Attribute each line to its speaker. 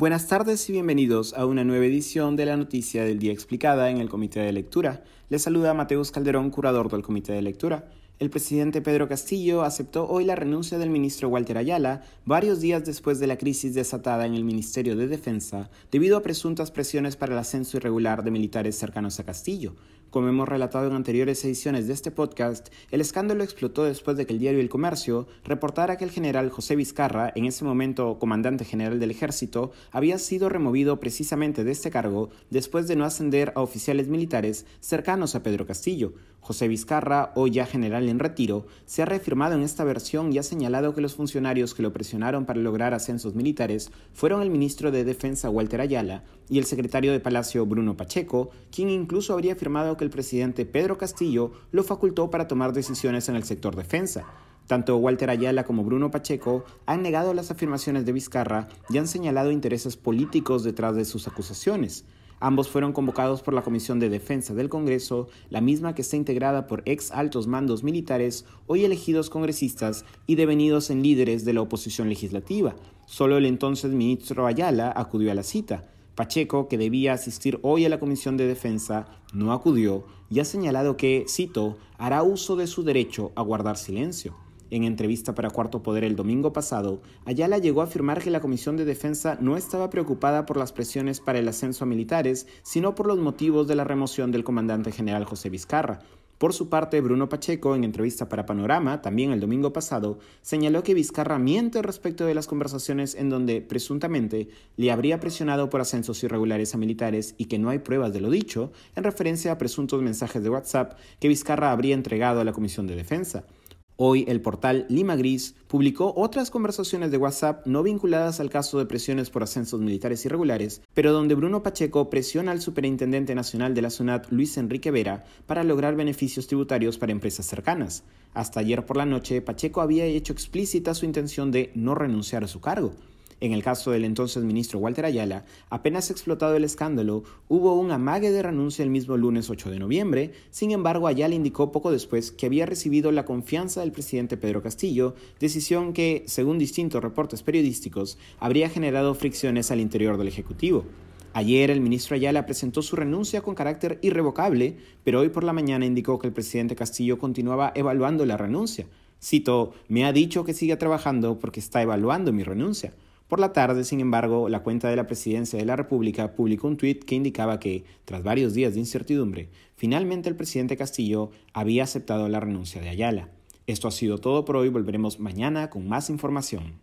Speaker 1: Buenas tardes y bienvenidos a una nueva edición de la Noticia del Día Explicada en el Comité de Lectura. Les saluda Mateus Calderón, curador del Comité de Lectura. El presidente Pedro Castillo aceptó hoy la renuncia del ministro Walter Ayala varios días después de la crisis desatada en el Ministerio de Defensa debido a presuntas presiones para el ascenso irregular de militares cercanos a Castillo. Como hemos relatado en anteriores ediciones de este podcast, el escándalo explotó después de que el diario El Comercio reportara que el general José Vizcarra, en ese momento comandante general del ejército, había sido removido precisamente de este cargo después de no ascender a oficiales militares cercanos a Pedro Castillo. José Vizcarra, hoy ya general en retiro, se ha reafirmado en esta versión y ha señalado que los funcionarios que lo presionaron para lograr ascensos militares fueron el ministro de Defensa Walter Ayala y el secretario de Palacio Bruno Pacheco, quien incluso habría afirmado que el presidente Pedro Castillo lo facultó para tomar decisiones en el sector defensa. Tanto Walter Ayala como Bruno Pacheco han negado las afirmaciones de Vizcarra y han señalado intereses políticos detrás de sus acusaciones. Ambos fueron convocados por la Comisión de Defensa del Congreso, la misma que está integrada por ex altos mandos militares, hoy elegidos congresistas y devenidos en líderes de la oposición legislativa. Solo el entonces ministro Ayala acudió a la cita. Pacheco, que debía asistir hoy a la Comisión de Defensa, no acudió y ha señalado que, cito, hará uso de su derecho a guardar silencio. En entrevista para Cuarto Poder el domingo pasado, Ayala llegó a afirmar que la Comisión de Defensa no estaba preocupada por las presiones para el ascenso a militares, sino por los motivos de la remoción del comandante general José Vizcarra, por su parte, Bruno Pacheco, en entrevista para Panorama, también el domingo pasado, señaló que Vizcarra miente respecto de las conversaciones en donde, presuntamente, le habría presionado por ascensos irregulares a militares y que no hay pruebas de lo dicho, en referencia a presuntos mensajes de WhatsApp que Vizcarra habría entregado a la Comisión de Defensa. Hoy el portal Lima Gris publicó otras conversaciones de WhatsApp no vinculadas al caso de presiones por ascensos militares irregulares, pero donde Bruno Pacheco presiona al superintendente nacional de la SUNAT, Luis Enrique Vera, para lograr beneficios tributarios para empresas cercanas. Hasta ayer por la noche, Pacheco había hecho explícita su intención de no renunciar a su cargo. En el caso del entonces ministro Walter Ayala, apenas explotado el escándalo, hubo un amague de renuncia el mismo lunes 8 de noviembre. Sin embargo, Ayala indicó poco después que había recibido la confianza del presidente Pedro Castillo, decisión que, según distintos reportes periodísticos, habría generado fricciones al interior del Ejecutivo. Ayer el ministro Ayala presentó su renuncia con carácter irrevocable, pero hoy por la mañana indicó que el presidente Castillo continuaba evaluando la renuncia. Cito, me ha dicho que siga trabajando porque está evaluando mi renuncia. Por la tarde, sin embargo, la cuenta de la Presidencia de la República publicó un tuit que indicaba que, tras varios días de incertidumbre, finalmente el presidente Castillo había aceptado la renuncia de Ayala. Esto ha sido todo por hoy, volveremos mañana con más información.